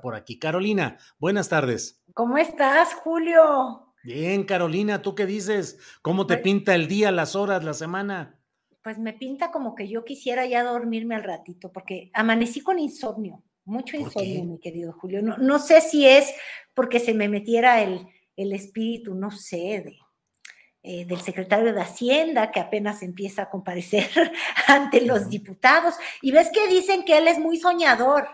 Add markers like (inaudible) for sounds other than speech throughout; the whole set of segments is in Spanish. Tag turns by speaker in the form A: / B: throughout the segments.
A: Por aquí, Carolina, buenas tardes.
B: ¿Cómo estás, Julio?
A: Bien, Carolina, ¿tú qué dices? ¿Cómo te pinta el día, las horas, la semana?
B: Pues me pinta como que yo quisiera ya dormirme al ratito, porque amanecí con insomnio, mucho
A: ¿Por
B: insomnio,
A: qué?
B: mi querido Julio. No, no sé si es porque se me metiera el, el espíritu, no sé, de, eh, del secretario de Hacienda, que apenas empieza a comparecer (laughs) ante los diputados. Y ves que dicen que él es muy soñador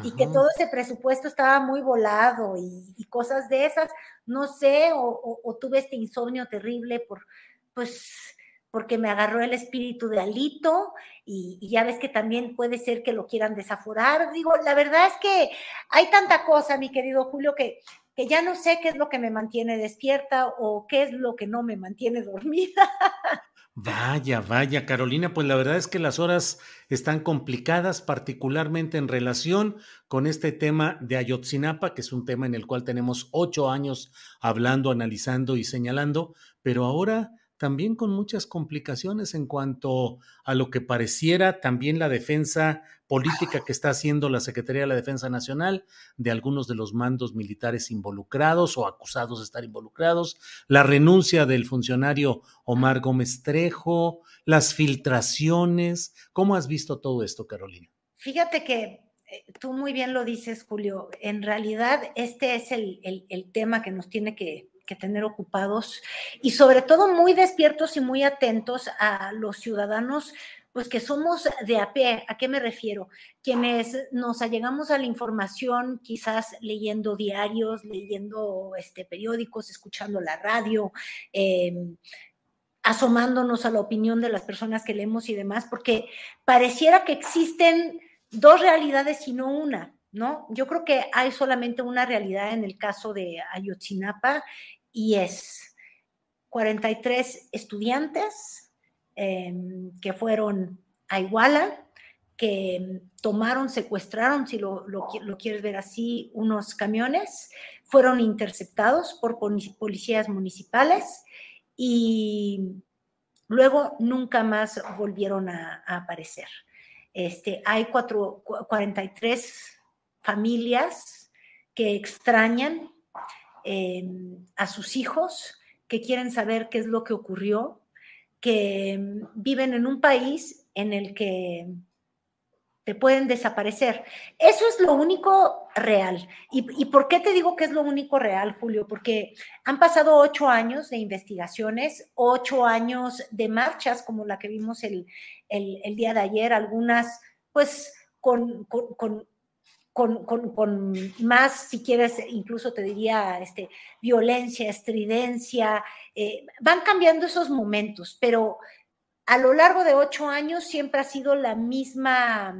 B: y que todo ese presupuesto estaba muy volado y, y cosas de esas, no sé, o, o- o tuve este insomnio terrible por, pues, porque me agarró el espíritu de Alito y, y ya ves que también puede ser que lo quieran desaforar. Digo, la verdad es que hay tanta cosa, mi querido Julio, que, que ya no sé qué es lo que me mantiene despierta o qué es lo que no me mantiene (laughs) dormida.
A: Vaya, vaya, Carolina, pues la verdad es que las horas están complicadas, particularmente en relación con este tema de Ayotzinapa, que es un tema en el cual tenemos ocho años hablando, analizando y señalando, pero ahora también con muchas complicaciones en cuanto a lo que pareciera también la defensa política que está haciendo la Secretaría de la Defensa Nacional de algunos de los mandos militares involucrados o acusados de estar involucrados, la renuncia del funcionario Omar Gómez Trejo, las filtraciones. ¿Cómo has visto todo esto, Carolina?
B: Fíjate que eh, tú muy bien lo dices, Julio. En realidad, este es el, el- el tema que nos tiene que, que tener ocupados y sobre todo muy despiertos y muy atentos a los ciudadanos, pues que somos de a pie. ¿A qué me refiero? Quienes nos allegamos a la información, quizás leyendo diarios, leyendo este, periódicos, escuchando la radio, em, asomándonos a la opinión de las personas que leemos y demás, porque pareciera que existen dos realidades y no una, ¿no? Yo creo que hay solamente una realidad en el caso de Ayotzinapa y es 43 estudiantes eh, que fueron a Iguala, que tomaron, secuestraron, si lo, lo, quieres ver así, unos camiones, fueron interceptados por policías municipales y luego nunca más volvieron a, a aparecer. Este, hay cuatro, 43 familias que extrañan eh, a sus hijos, que quieren saber qué es lo que ocurrió, que viven en un país en el que te pueden desaparecer. Eso es lo único real. ¿Y, ¿Y, por qué te digo que es lo único real, Julio? Porque han pasado ocho años de investigaciones, ocho años de marchas como la que vimos el, el, día de ayer, algunas pues con con, con, con, más, si quieres, incluso te diría, este, violencia, estridencia, eh, van cambiando esos momentos, pero a lo largo de ocho años siempre ha sido la misma,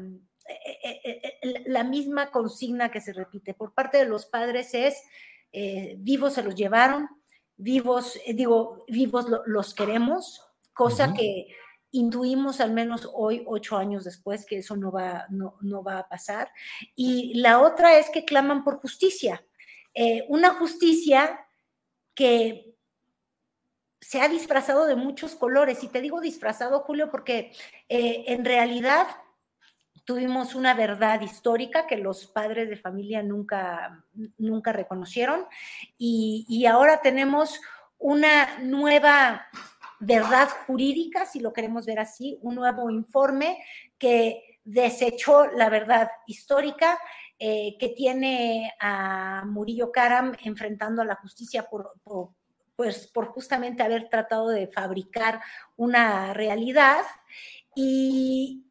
B: eh, eh, la misma consigna que se repite por parte de los padres es, vivos se los llevaron, vivos, digo, vivos lo, los queremos, cosa uh -huh. que intuimos al menos hoy, ocho años después, que eso no va, no, no va a pasar. Y la otra es que claman por justicia. Eh, una justicia que se ha disfrazado de muchos colores. Y te digo disfrazado, Julio, porque eh, en realidad tuvimos una verdad histórica que los padres de familia nunca, nunca reconocieron y, y ahora tenemos una nueva verdad jurídica, si lo queremos ver así, un nuevo informe que desechó la verdad histórica, eh, que tiene a Murillo Karam enfrentando a la justicia por, pues, por justamente haber tratado de fabricar una realidad y,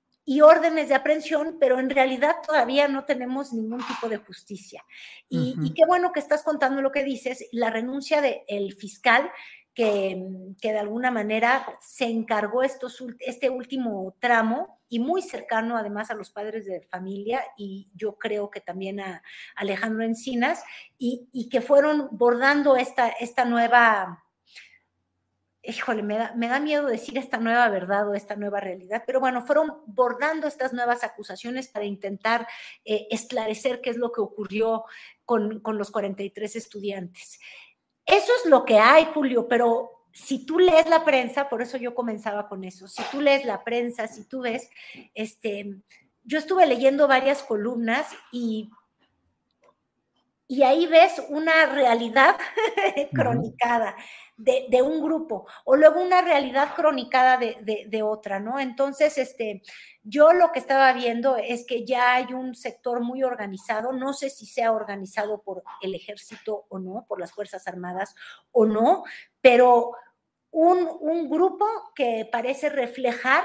B: órdenes de aprehensión, pero en realidad todavía no tenemos ningún tipo de justicia. Y, y, qué bueno que estás contando lo que dices, la renuncia del fiscal que, de alguna manera se encargó este último tramo y muy cercano además a los padres de familia y yo creo que también a Alejandro Encinas y, que fueron bordando esta, esta nueva, híjole, me da, me da, miedo decir esta nueva verdad o esta nueva realidad, pero bueno, fueron bordando estas nuevas acusaciones para intentar eh, esclarecer qué es lo que ocurrió con, con los 43 estudiantes. Eso es lo que hay, Julio, pero si tú lees la prensa, por eso yo comenzaba con eso, si tú lees la prensa, si tú ves, este, yo estuve leyendo varias columnas y y ahí ves una realidad (laughs) cronicada de, un grupo o luego una realidad cronicada de, otra, ¿no? Entonces, este, yo lo que estaba viendo es que ya hay un sector muy organizado, no sé si sea organizado por el ejército o no, por las Fuerzas Armadas o no, pero un, un grupo que parece reflejar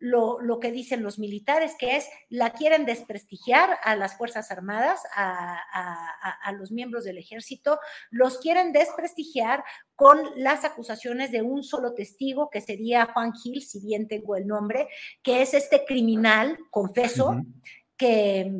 B: lo, que dicen los militares, que es la quieren desprestigiar a las Fuerzas Armadas, a, los miembros del ejército, los quieren desprestigiar con las acusaciones de un solo testigo, que sería Juan Gil, si bien tengo el nombre, que es este criminal, confeso, que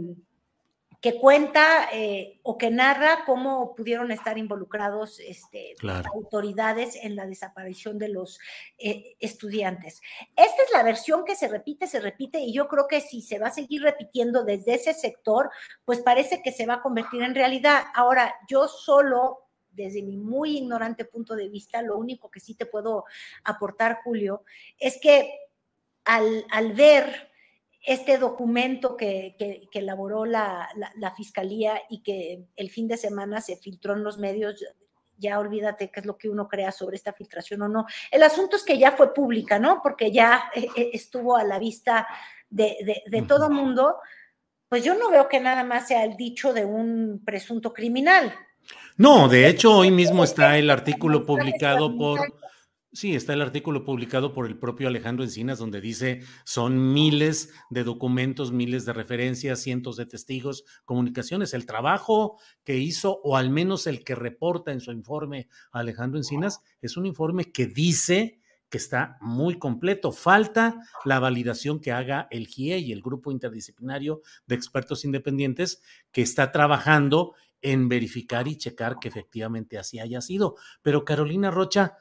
B: que cuenta eh, o que narra cómo pudieron estar involucrados este, autoridades en la desaparición de los eh, estudiantes. Esta es la versión que se repite, se repite, y yo creo que si se va a seguir repitiendo desde ese sector, pues parece que se va a convertir en realidad. Ahora, yo solo desde mi muy ignorante punto de vista, lo único que sí te puedo aportar, Julio, es que al, al ver este documento que, elaboró la, fiscalía y que el fin de semana se filtró en los medios, ya olvídate qué es lo que uno crea sobre esta filtración o no. El asunto es que ya fue pública, ¿no? Porque ya eh, eh, estuvo a la vista de, de, todo mundo. Pues yo no veo que nada más sea el dicho de un presunto criminal.
A: No, de hecho, hoy mismo está el artículo publicado por Sí, está el artículo publicado por el propio Alejandro Encinas donde dice son miles de documentos, miles de referencias, cientos de testigos, comunicaciones. El trabajo que hizo, o al menos el que reporta en su informe Alejandro Encinas, es un informe que dice que está muy completo. Falta la validación que haga el GIE y el grupo interdisciplinario de expertos independientes que está trabajando en verificar y checar que efectivamente así haya sido. Pero Carolina Rocha,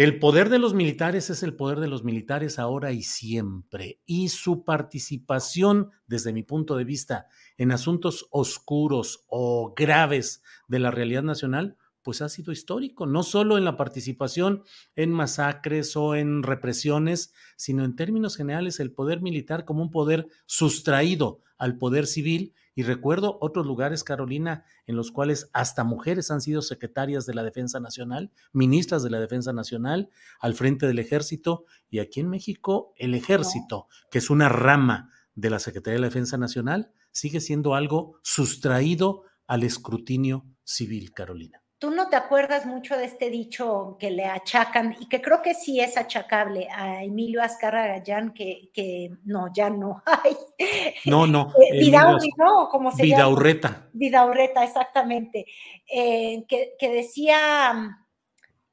A: el poder de los militares es el poder de los militares ahora y siempre, y su participación, desde mi punto de vista, en asuntos oscuros o graves de la realidad nacional, pues ha sido histórico, no solo en la participación en masacres o en represiones, sino en términos generales el poder militar como un poder sustraído al poder civil y recuerdo otros lugares, Carolina, en los cuales hasta mujeres han sido secretarias de la Defensa Nacional, ministras de la Defensa Nacional, al frente del ejército, y aquí en México el ejército, que es una rama de la Secretaría de la Defensa Nacional, sigue siendo algo sustraído al escrutinio civil, Carolina
B: tú no te acuerdas mucho de este dicho que le achacan y que creo que sí es achacable a Emilio Azcarra Gallán, que, que no, ya no. Ay. (laughs)
A: No, no. (laughs)
B: Eh, Vidaurri, ¿no? ¿Cómo se
A: Vidaurreta.
B: Llama? Vidaurreta, exactamente. Eh, que, que, decía,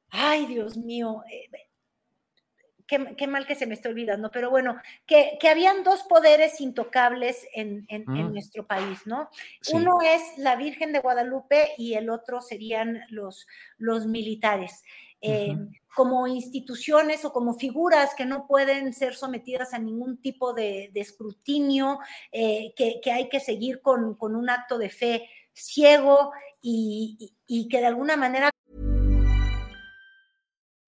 B: ay Dios mío, qué, mal que se me está olvidando, pero bueno, que, habían dos poderes intocables en, mm. nuestro país, ¿no? Uno es la Virgen de Guadalupe y el otro serían los, los militares. Eh, como instituciones o como figuras que no pueden ser sometidas a ningún tipo de, escrutinio, eh, que, hay que seguir con, un acto de fe ciego y, y que de alguna manera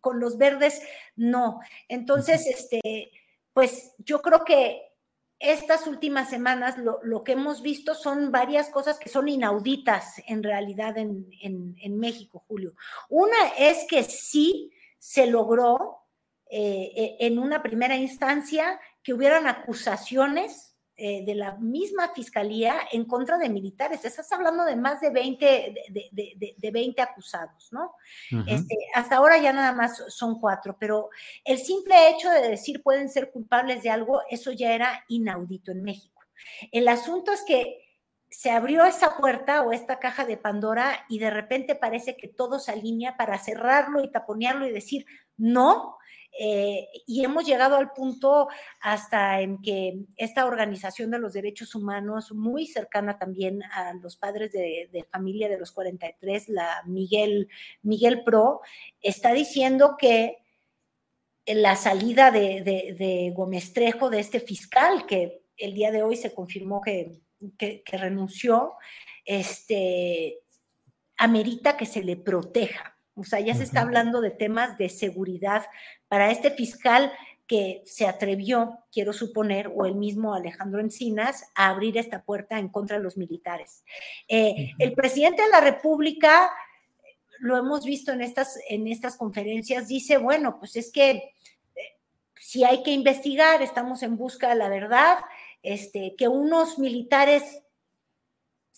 B: con los verdes no. Entonces, este, pues yo creo que estas últimas semanas lo, lo, que hemos visto son varias cosas que son inauditas en realidad en, en, en México, Julio. Una es que sí se logró eh, en una primera instancia que hubieran acusaciones eh, de la misma fiscalía en contra de militares. Estás hablando de más de 20, de, de, de 20 acusados, ¿no? Uh -huh. este, hasta ahora ya nada más son cuatro, pero el simple hecho de decir pueden ser culpables de algo, eso ya era inaudito en México. El asunto es que se abrió esa puerta o esta caja de Pandora y de repente parece que todo se alinea para cerrarlo y taponearlo y decir, no, eh, y hemos llegado al punto hasta en que esta organización de los derechos humanos, muy cercana también a los padres de, familia de los 43, la Miguel, Miguel Pro, está diciendo que la salida de, de, de Gómez Trejo, de este fiscal, que el día de hoy se confirmó que renunció, este, amerita que se le proteja. O sea, ya se está hablando de temas de seguridad para este fiscal que se atrevió, quiero suponer, o el mismo Alejandro Encinas, a abrir esta puerta en contra de los militares. Eh, el presidente de la República, lo hemos visto en estas, en estas conferencias, dice, bueno, pues es que eh, si hay que investigar, estamos en busca de la verdad, este, que unos militares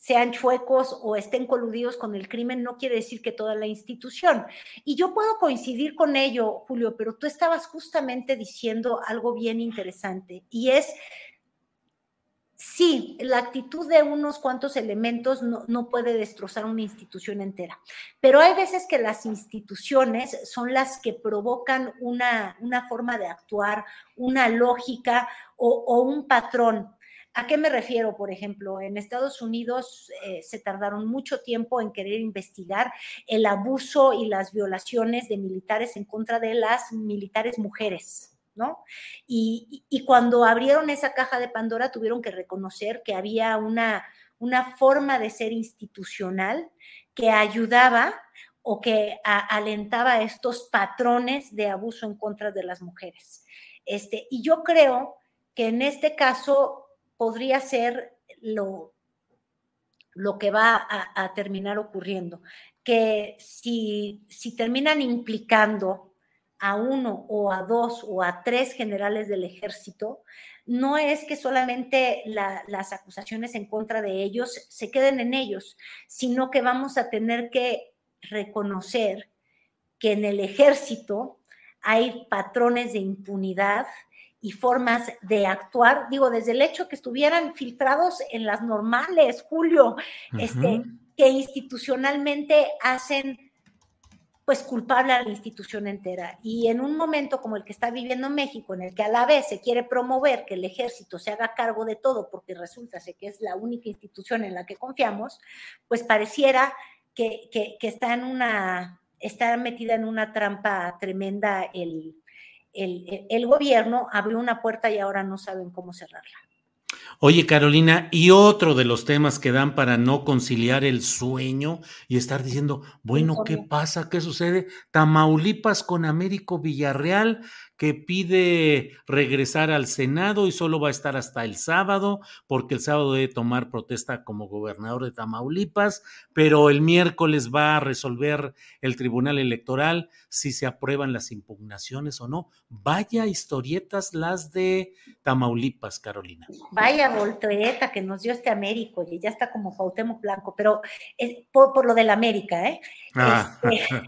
B: sean chuecos o estén coludidos con el crimen, no quiere decir que toda la institución. Y yo puedo coincidir con ello, Julio, pero tú estabas justamente diciendo algo bien interesante y es, sí, la actitud de unos cuantos elementos no, no puede destrozar una institución entera, pero hay veces que las instituciones son las que provocan una, una forma de actuar, una lógica o, o un patrón. ¿A qué me refiero? Por ejemplo, en Estados Unidos eh, se tardaron mucho tiempo en querer investigar el abuso y las violaciones de militares en contra de las militares mujeres. ¿No? Y, cuando abrieron esa caja de Pandora tuvieron que reconocer que había una, una forma de ser institucional que ayudaba o que alentaba estos patrones de abuso en contra de las mujeres. Este, y yo creo que en este caso podría ser lo, lo que va a, terminar ocurriendo. Que si, si terminan implicando a uno o a dos o a tres generales del ejército, no es que solamente la, las acusaciones en contra de ellos se queden en ellos, sino que vamos a tener que reconocer que en el ejército hay patrones de impunidad, y formas de actuar, digo, desde el hecho que estuvieran filtrados en las normales, Julio, uh -huh. este, que institucionalmente hacen pues culpable a la institución entera. Y en un momento como el que está viviendo México, en el que a la vez se quiere promover que el ejército se haga cargo de todo, porque resulta que es la única institución en la que confiamos, pues pareciera que, que, que está en una, está metida en una trampa tremenda el, el, el, gobierno abrió una puerta y ahora no saben cómo cerrarla.
A: Oye, Carolina, y otro de los temas que dan para no conciliar el sueño y estar diciendo, bueno, ¿qué pasa? ¿Qué sucede? Tamaulipas con Américo Villarreal, que pide regresar al Senado y solo va a estar hasta el sábado, porque el sábado debe tomar protesta como gobernador de Tamaulipas, pero el miércoles va a resolver el Tribunal Electoral si se aprueban las impugnaciones o no. Vaya historietas las de Tamaulipas, Carolina.
B: Vaya voltereta que nos dio este Américo, y ya está como Cuauhtémoc Blanco, pero es por, lo del América, ¿eh? Ah. Este,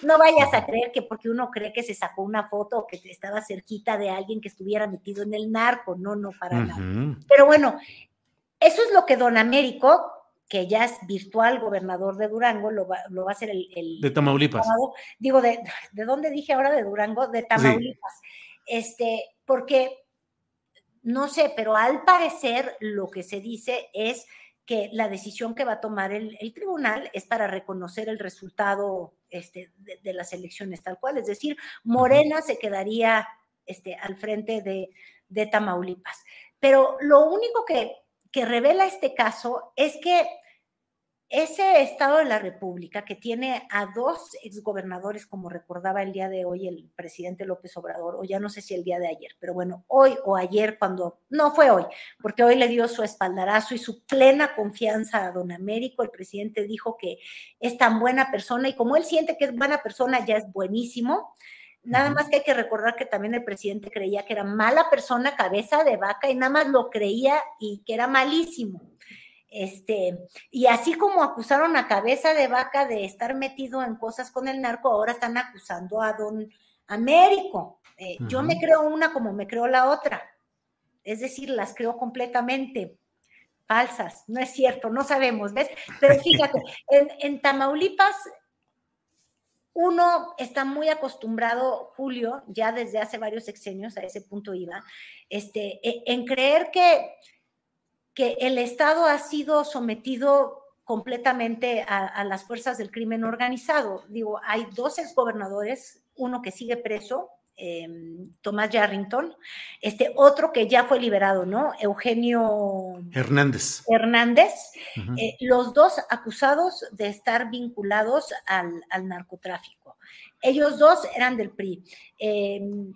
B: (laughs) no vayas a creer que porque uno cree que se sacó una foto que estaba cerquita de alguien que estuviera metido en el narco, no, no, para nada. Pero bueno, eso es lo que don Américo, que ya es virtual gobernador de Durango, lo va, lo va a hacer el,
A: De Tamaulipas.
B: digo, de, ¿de dónde dije ahora de Durango? De Tamaulipas. Este, porque, no sé, pero al parecer lo que se dice es que la decisión que va a tomar el, tribunal es para reconocer el resultado este, de, las elecciones tal cual, es decir, Morena se quedaría este, al frente de, de Tamaulipas. Pero lo único que, que revela este caso es que ese Estado de la República que tiene a dos exgobernadores, como recordaba el día de hoy el presidente López Obrador, o ya no sé si el día de ayer, pero bueno, hoy o ayer cuando, no fue hoy, porque hoy le dio su espaldarazo y su plena confianza a don Américo, el presidente dijo que es tan buena persona y como él siente que es buena persona, ya es buenísimo. Nada más que hay que recordar que también el presidente creía que era mala persona, cabeza de vaca, y nada más lo creía y que era malísimo. Este, y así como acusaron a cabeza de vaca de estar metido en cosas con el narco, ahora están acusando a don Américo. Eh, yo me creo una como me creo la otra. Es decir, las creo completamente falsas. No es cierto, no sabemos, ¿ves? Pero (laughs) fíjate, en, Tamaulipas uno está muy acostumbrado, Julio, ya desde hace varios sexenios, a ese punto iba, este, e, en creer que que el Estado ha sido sometido completamente a, las fuerzas del crimen organizado. Digo, hay dos exgobernadores, uno que sigue preso, em, Tomás Yarrington, este otro que ya fue liberado, ¿no? Eugenio
A: Hernández.
B: Hernández, eh, los dos acusados de estar vinculados al, al narcotráfico. Ellos dos eran del PRI. Em,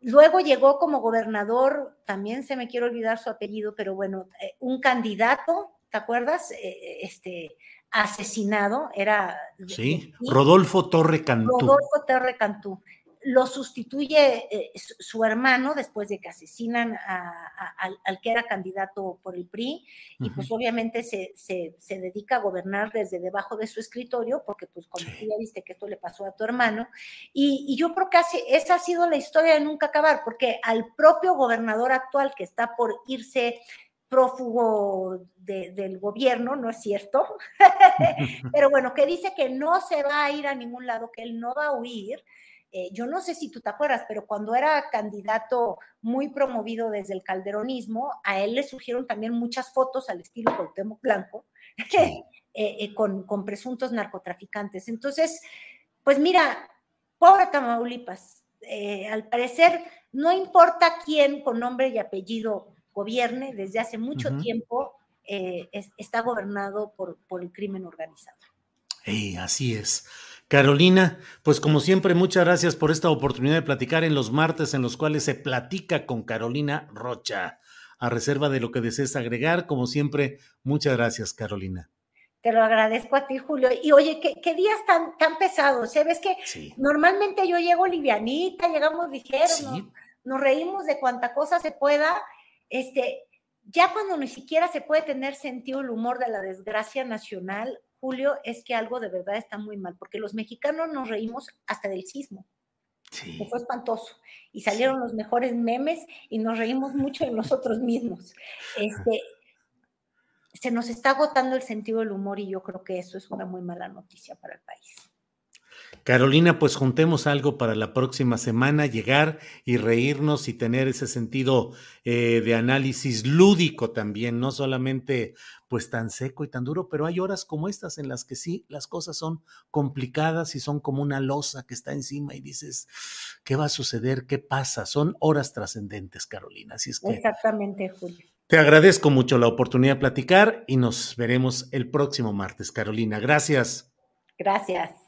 B: Luego llegó como gobernador, también se me quiere olvidar su apellido, pero bueno, eh, un candidato, ¿te acuerdas? Eh, este, asesinado, era...
A: Sí, Rodolfo Torre Cantú.
B: Rodolfo Torre Cantú lo sustituye eh, su hermano después de que asesinan al, que era candidato por el PRI y pues obviamente se, dedica a gobernar desde debajo de su escritorio porque pues como tú ya viste que esto le pasó a tu hermano y, yo creo que esa ha sido la historia de nunca acabar porque al propio gobernador actual que está por irse prófugo del gobierno, ¿no es cierto? (laughs) Pero bueno, que dice que no se va a ir a ningún lado, que él no va a huir, eh, yo no sé si tú te acuerdas, pero cuando era candidato muy promovido desde el calderonismo, a él le surgieron también muchas fotos al estilo Cuauhtémoc Blanco (laughs) eh, eh, con, con, presuntos narcotraficantes. Entonces, pues mira, pobre Tamaulipas, al parecer no importa quién con nombre y apellido gobierne, desde hace mucho tiempo está gobernado por, por el crimen organizado.
A: así es. Carolina, pues como siempre, muchas gracias por esta oportunidad de platicar en los martes en los cuales se platica con Carolina Rocha. A reserva de lo que desees agregar, como siempre, muchas gracias, Carolina.
B: Te lo agradezco a ti, Julio. Y oye, qué, días tan, tan pesados. ¿Sabes ¿eh? que normalmente yo llego livianita, llegamos ligeros, nos, reímos de cuanta cosa se pueda. Este, ya cuando ni siquiera se puede tener sentido el humor de la desgracia nacional, Julio, es que algo de verdad está muy mal, porque los mexicanos nos reímos hasta del sismo. Sí. fue espantoso. Y salieron los mejores memes y nos reímos mucho de nosotros mismos. Este, se nos está agotando el sentido del humor y yo creo que eso es una muy mala noticia para el país.
A: Carolina, pues juntemos algo para la próxima semana, llegar y reírnos y tener ese sentido eh, de análisis lúdico también, no solamente pues tan seco y tan duro, pero hay horas como estas en las que sí, las cosas son complicadas y son como una losa que está encima y dices, ¿qué va a suceder? ¿Qué pasa? Son horas trascendentes, Carolina. Así es que...
B: Exactamente, Julio.
A: Te agradezco mucho la oportunidad de platicar y nos veremos el próximo martes, Carolina. Gracias.
B: Gracias.